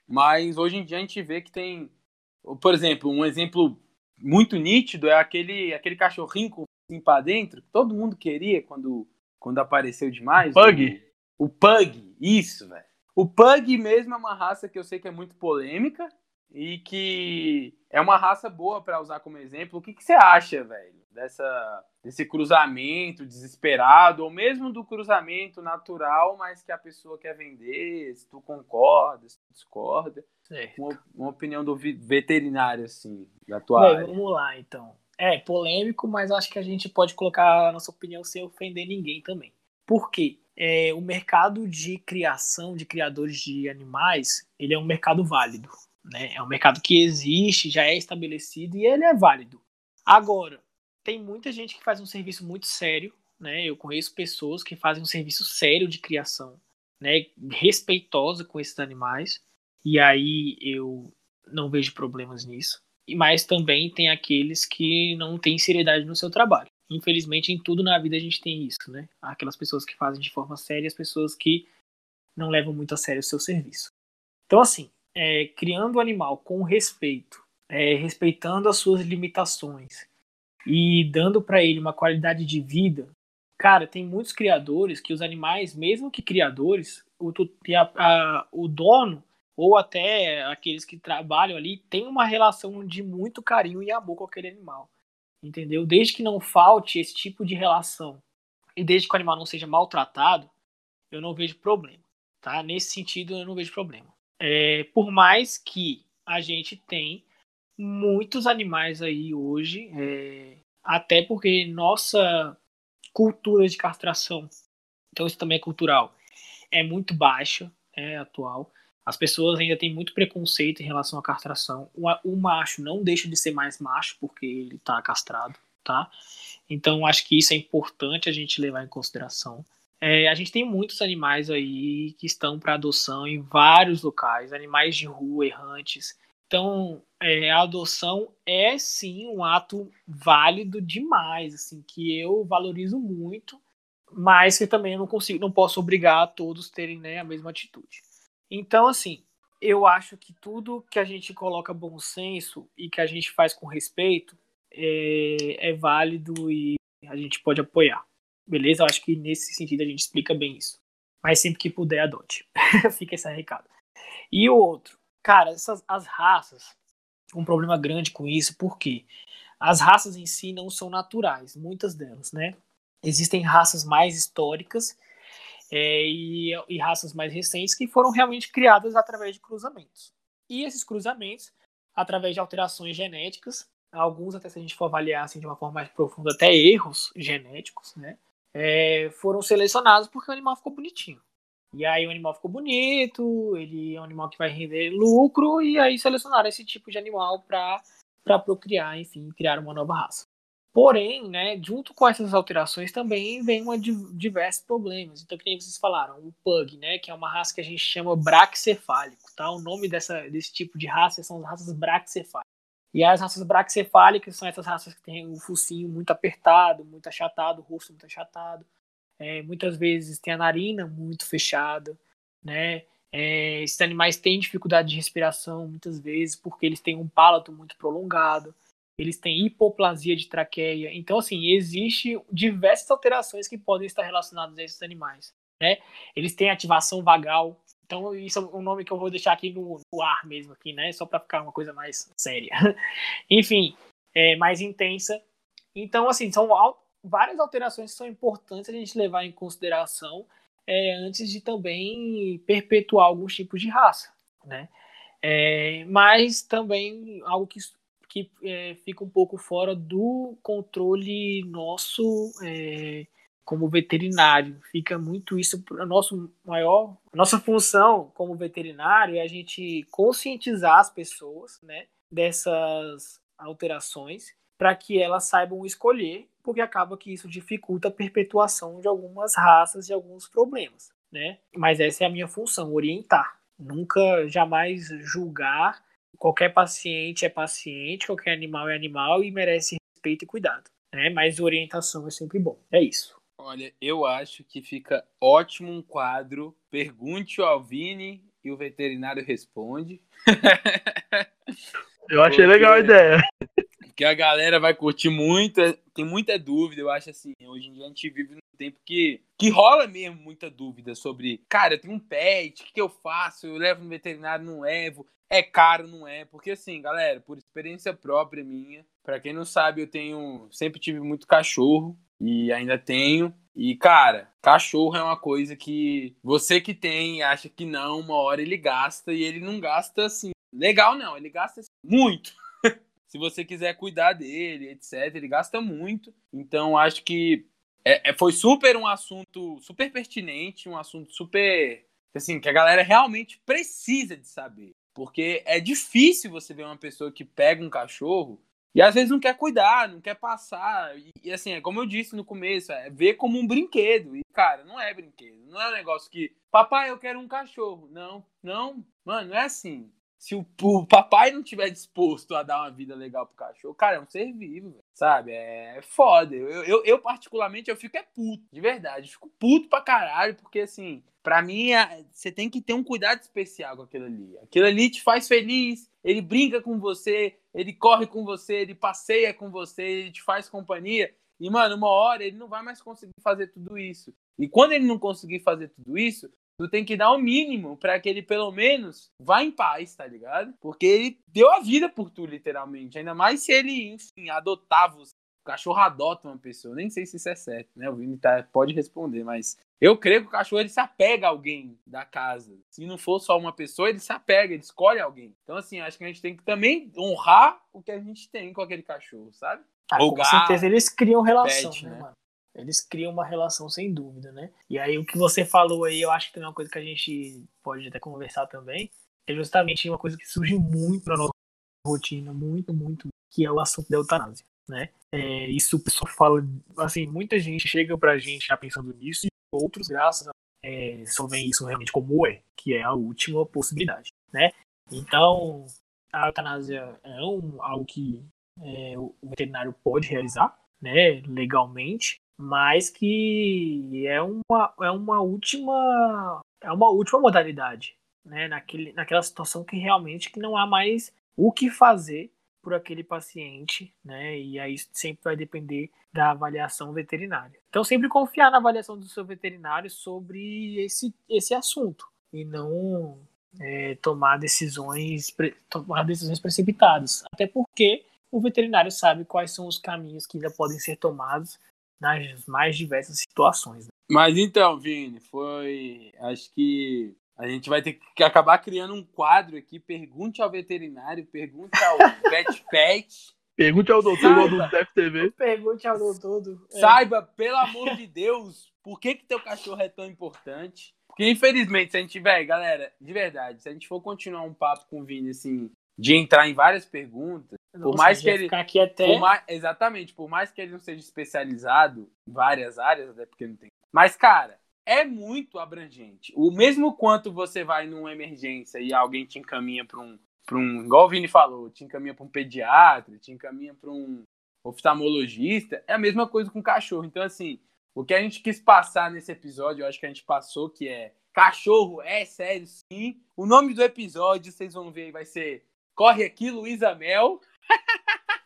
Mas hoje em dia a gente vê que tem, por exemplo, um exemplo muito nítido é aquele, aquele cachorrinho com assim para dentro, que todo mundo queria quando, quando apareceu demais. Pug? O, o Pug, isso, velho. O Pug mesmo é uma raça que eu sei que é muito polêmica, e que é uma raça boa para usar como exemplo. O que, que você acha, velho, dessa desse cruzamento desesperado ou mesmo do cruzamento natural, mas que a pessoa quer vender? Se tu concorda, se tu discorda? Uma, uma, opinião do veterinário assim, da tua Bem, área. Vamos lá, então. É polêmico, mas acho que a gente pode colocar a nossa opinião sem ofender ninguém também. Por quê? É, o mercado de criação de criadores de animais, ele é um mercado válido. Né? É um mercado que existe, já é estabelecido e ele é válido. Agora, tem muita gente que faz um serviço muito sério, né? Eu conheço pessoas que fazem um serviço sério de criação, né? Respeitosa com esses animais. E aí eu não vejo problemas nisso. Mas também tem aqueles que não têm seriedade no seu trabalho. Infelizmente, em tudo na vida a gente tem isso, né? Aquelas pessoas que fazem de forma séria e as pessoas que não levam muito a sério o seu serviço. Então, assim, é, criando o animal com respeito, é, respeitando as suas limitações e dando para ele uma qualidade de vida, cara, tem muitos criadores que os animais, mesmo que criadores, o, a, a, o dono ou até aqueles que trabalham ali tem uma relação de muito carinho e amor com aquele animal, entendeu? Desde que não falte esse tipo de relação e desde que o animal não seja maltratado, eu não vejo problema, tá? Nesse sentido, eu não vejo problema. É, por mais que a gente tem muitos animais aí hoje, é, até porque nossa cultura de castração, então isso também é cultural, é muito baixa, é atual. As pessoas ainda têm muito preconceito em relação à castração. O, o macho não deixa de ser mais macho porque ele está castrado, tá? Então acho que isso é importante a gente levar em consideração. É, a gente tem muitos animais aí que estão para adoção em vários locais, animais de rua, errantes. Então, é, a adoção é sim um ato válido demais, assim, que eu valorizo muito, mas que também eu não consigo, não posso obrigar a todos terem né, a mesma atitude. Então, assim, eu acho que tudo que a gente coloca bom senso e que a gente faz com respeito é, é válido e a gente pode apoiar. Beleza? Eu acho que nesse sentido a gente explica bem isso. Mas sempre que puder, adote. Fica esse recado. E o outro, cara, essas, as raças, um problema grande com isso, porque as raças em si não são naturais, muitas delas, né? Existem raças mais históricas é, e, e raças mais recentes que foram realmente criadas através de cruzamentos. E esses cruzamentos, através de alterações genéticas, alguns até se a gente for avaliar assim, de uma forma mais profunda, até erros genéticos, né? É, foram selecionados porque o animal ficou bonitinho. E aí o animal ficou bonito, ele é um animal que vai render lucro, e aí selecionaram esse tipo de animal para procriar, enfim, criar uma nova raça. Porém, né, junto com essas alterações também vem uma, diversos problemas. Então, que nem vocês falaram, o Pug, né, que é uma raça que a gente chama braxcefálico, tá? O nome dessa, desse tipo de raça são as raças braxcefálicas. E as raças braxcefálicas são essas raças que têm o focinho muito apertado, muito achatado, o rosto muito achatado. É, muitas vezes tem a narina muito fechada, né? É, esses animais têm dificuldade de respiração muitas vezes porque eles têm um palato muito prolongado eles têm hipoplasia de traqueia. Então, assim, existe diversas alterações que podem estar relacionadas a esses animais. Né? Eles têm ativação vagal. Então, isso é um nome que eu vou deixar aqui no, no ar mesmo, aqui, né? Só para ficar uma coisa mais séria. Enfim, é, mais intensa. Então, assim, são várias alterações que são importantes a gente levar em consideração é, antes de também perpetuar alguns tipos de raça, né? É, mas também algo que que é, fica um pouco fora do controle nosso é, como veterinário. Fica muito isso a nosso maior, nossa função como veterinário é a gente conscientizar as pessoas, né, dessas alterações para que elas saibam escolher, porque acaba que isso dificulta a perpetuação de algumas raças e alguns problemas, né? Mas essa é a minha função, orientar, nunca jamais julgar qualquer paciente é paciente, qualquer animal é animal e merece respeito e cuidado. Né? Mas orientação é sempre bom. É isso. Olha, eu acho que fica ótimo um quadro. Pergunte ao Vini e o veterinário responde. eu achei Porque... legal a ideia. Que a galera vai curtir muito, é, tem muita dúvida, eu acho assim, hoje em dia a gente vive num tempo que, que rola mesmo muita dúvida sobre, cara, eu tenho um pet, o que, que eu faço? Eu levo no veterinário, não levo, é caro, não é? Porque assim, galera, por experiência própria minha, para quem não sabe, eu tenho, sempre tive muito cachorro e ainda tenho. E cara, cachorro é uma coisa que você que tem acha que não, uma hora ele gasta e ele não gasta assim, legal não, ele gasta assim, muito. Se você quiser cuidar dele, etc, ele gasta muito. Então acho que é, é, foi super um assunto super pertinente, um assunto super assim que a galera realmente precisa de saber. Porque é difícil você ver uma pessoa que pega um cachorro e às vezes não quer cuidar, não quer passar. E, e assim, é como eu disse no começo, é ver como um brinquedo. E, cara, não é brinquedo. Não é um negócio que, papai, eu quero um cachorro. Não, não, mano, não é assim. Se o, o papai não tiver disposto a dar uma vida legal pro cachorro, cara, é um ser vivo, sabe? É foda. Eu, eu, eu, particularmente, eu fico é puto, de verdade. Eu fico puto pra caralho, porque assim, Pra mim, você tem que ter um cuidado especial com aquilo ali. Aquilo ali te faz feliz, ele brinca com você, ele corre com você, ele passeia com você, ele te faz companhia. E, mano, uma hora ele não vai mais conseguir fazer tudo isso. E quando ele não conseguir fazer tudo isso, tu tem que dar o mínimo para que ele pelo menos vá em paz, tá ligado? Porque ele deu a vida por tu, literalmente. Ainda mais se ele, enfim, adotar você. O cachorro adota uma pessoa. Nem sei se isso é certo, né? O Vini tá, pode responder, mas eu creio que o cachorro ele se apega a alguém da casa. Se não for só uma pessoa, ele se apega, ele escolhe alguém. Então, assim, acho que a gente tem que também honrar o que a gente tem com aquele cachorro, sabe? Ah, com certeza eles criam relação, pet, né, né, mano? Eles criam uma relação sem dúvida, né? E aí o que você falou aí, eu acho que tem uma coisa que a gente pode até conversar também, é justamente uma coisa que surge muito na nossa rotina, muito, muito, que é o assunto da eutanásia né? É, isso o pessoal fala, assim, muita gente chega pra gente já pensando nisso outros, graças é, só vem isso realmente como é, que é a última possibilidade, né? Então, a eutanásia é um, algo que é, o veterinário pode realizar, né, legalmente, mas que é uma, é uma última é uma última modalidade, né, naquele, naquela situação que realmente que não há mais o que fazer por aquele paciente, né? E aí sempre vai depender da avaliação veterinária. Então sempre confiar na avaliação do seu veterinário sobre esse, esse assunto e não é, tomar decisões tomar decisões precipitadas. Até porque o veterinário sabe quais são os caminhos que ainda podem ser tomados nas mais diversas situações. Né? Mas então, Vini, foi acho que a gente vai ter que acabar criando um quadro aqui. Pergunte ao veterinário, pergunte ao Pet Pet. Pergunte ao doutor do FTV. Pergunte ao doutor do... É. Saiba, pelo amor de Deus, por que, que teu cachorro é tão importante. Porque, infelizmente, se a gente, velho, galera, de verdade, se a gente for continuar um papo com o Vini, assim, de entrar em várias perguntas. Nossa, por mais que vai ele. ficar aqui até. por mais- exatamente, por mais que ele não seja especializado em várias áreas, até porque não tem. Mas, cara, é muito abrangente. O mesmo quanto você vai numa emergência e alguém te encaminha para um, pra um. Igual o Vini falou, te encaminha para um pediatra, te encaminha para um oftalmologista, é a mesma coisa com cachorro. Então, assim, o que a gente quis passar nesse episódio, eu acho que a gente passou, que é cachorro é sério, sim. O nome do episódio, vocês vão ver, vai ser Corre aqui, Luísa Mel.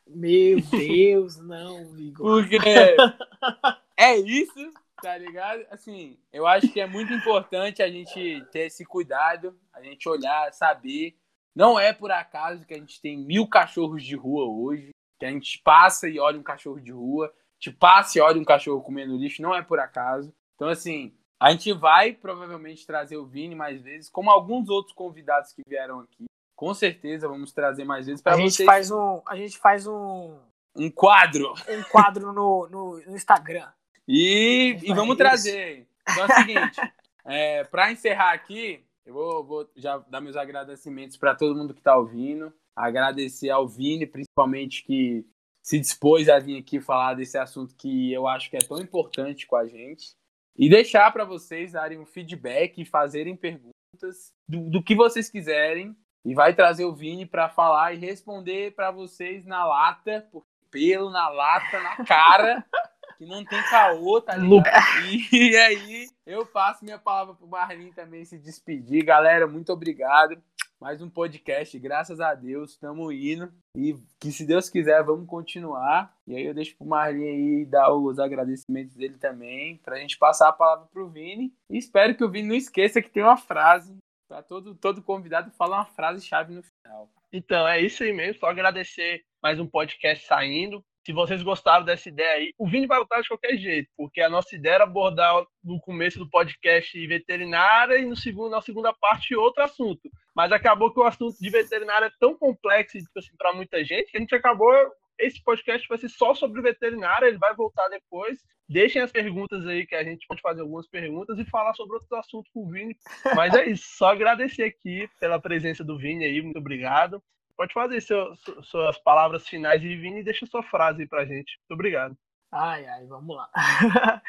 Meu Deus, não, Igor. Porque é isso, tá ligado? Assim, eu acho que é muito importante a gente ter esse cuidado, a gente olhar, saber. Não é por acaso que a gente tem mil cachorros de rua hoje, que a gente passa e olha um cachorro de rua, te passa e olha um cachorro comendo lixo, não é por acaso. Então, assim, a gente vai provavelmente trazer o Vini mais vezes, como alguns outros convidados que vieram aqui. Com certeza vamos trazer mais vezes para A gente vocês. faz um, a gente faz um, Um quadro. um quadro no, no, no Instagram. E, É e vamos isso. trazer. Então é o seguinte, é, para encerrar aqui, eu vou, vou já dar meus agradecimentos para todo mundo que está ouvindo. Agradecer ao Vini, principalmente, que se dispôs a vir aqui falar desse assunto que eu acho que é tão importante com a gente. E deixar para vocês darem um feedback e fazerem perguntas do, do que vocês quiserem. E vai trazer o Vini para falar e responder para vocês na lata, por pelo na lata, na cara que não tem caô, tá ligado? E aí eu passo minha palavra pro Marlin também se despedir. Galera, muito obrigado. Mais um podcast, graças a Deus, estamos indo. E que se Deus quiser, vamos continuar. E aí eu deixo pro Marlin aí dar os agradecimentos dele também, pra gente passar a palavra pro Vini. E espero que o Vini não esqueça que tem uma frase. Pra todo, todo convidado falar uma frase chave no final. Então, é isso aí mesmo. Só agradecer mais um podcast saindo. Se vocês gostaram dessa ideia aí, o Vini vai voltar de qualquer jeito, porque a nossa ideia era abordar no começo do podcast veterinária e no segundo, na segunda parte outro assunto. Mas acabou que o assunto de veterinária é tão complexo tipo assim, para muita gente que a gente acabou. Esse podcast vai ser só sobre veterinária, ele vai voltar depois. Deixem as perguntas aí, que a gente pode fazer algumas perguntas e falar sobre outros assuntos com o Vini. Mas é isso, só agradecer aqui pela presença do Vini aí, muito obrigado. Pode fazer seu- su- suas palavras finais e Vini deixa sua frase aí pra gente. Muito obrigado. Ai, ai, vamos lá.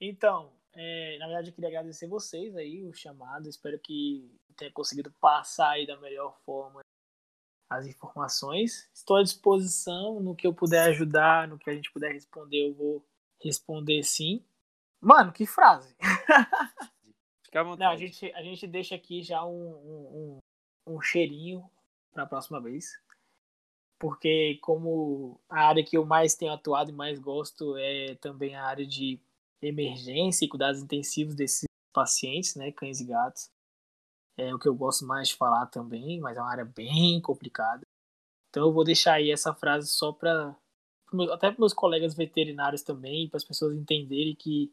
então, é, na verdade, eu queria agradecer vocês aí, o chamado. Espero que tenha conseguido passar aí da melhor forma as informações. Estou à disposição no que eu puder ajudar, no que a gente puder responder, eu vou responder sim. Mano, que frase! Fica à vontade. Não, a gente, a gente deixa aqui já um, um, um, um cheirinho para a próxima vez. Porque como a área que eu mais tenho atuado e mais gosto é também a área de emergência e cuidados intensivos desses pacientes, né, cães e gatos. É o que eu gosto mais de falar também, mas é uma área bem complicada. Então eu vou deixar aí essa frase só para até para meus colegas veterinários também, para as pessoas entenderem que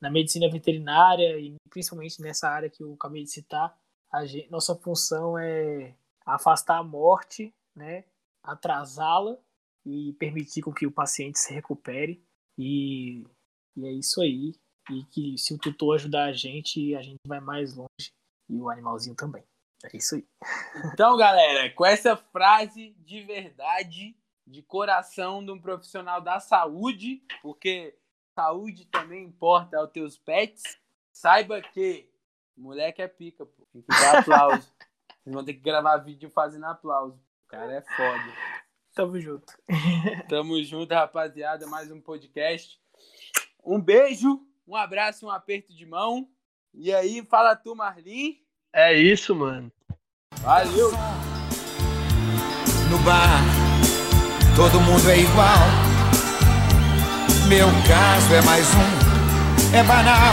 na medicina veterinária e principalmente nessa área que eu acabei de citar, gente- nossa função é afastar a morte, né, atrasá-la e permitir com que o paciente se recupere e, e é isso aí e que se o tutor ajudar a gente a gente vai mais longe e o animalzinho também é isso aí Então, galera, com essa frase de verdade, de coração de um profissional da saúde, porque saúde também importa aos teus pets, saiba que moleque é pica, pô. Tem que dar aplauso. Vocês vão ter que gravar vídeo fazendo aplauso. O cara é foda. tamo junto Tamo junto, rapaziada. Mais um podcast. Um beijo, um abraço, um aperto de mão. E aí, fala tu, Marlin. É isso, mano. Valeu! No bar, todo mundo é igual. Meu caso é mais um, é banal.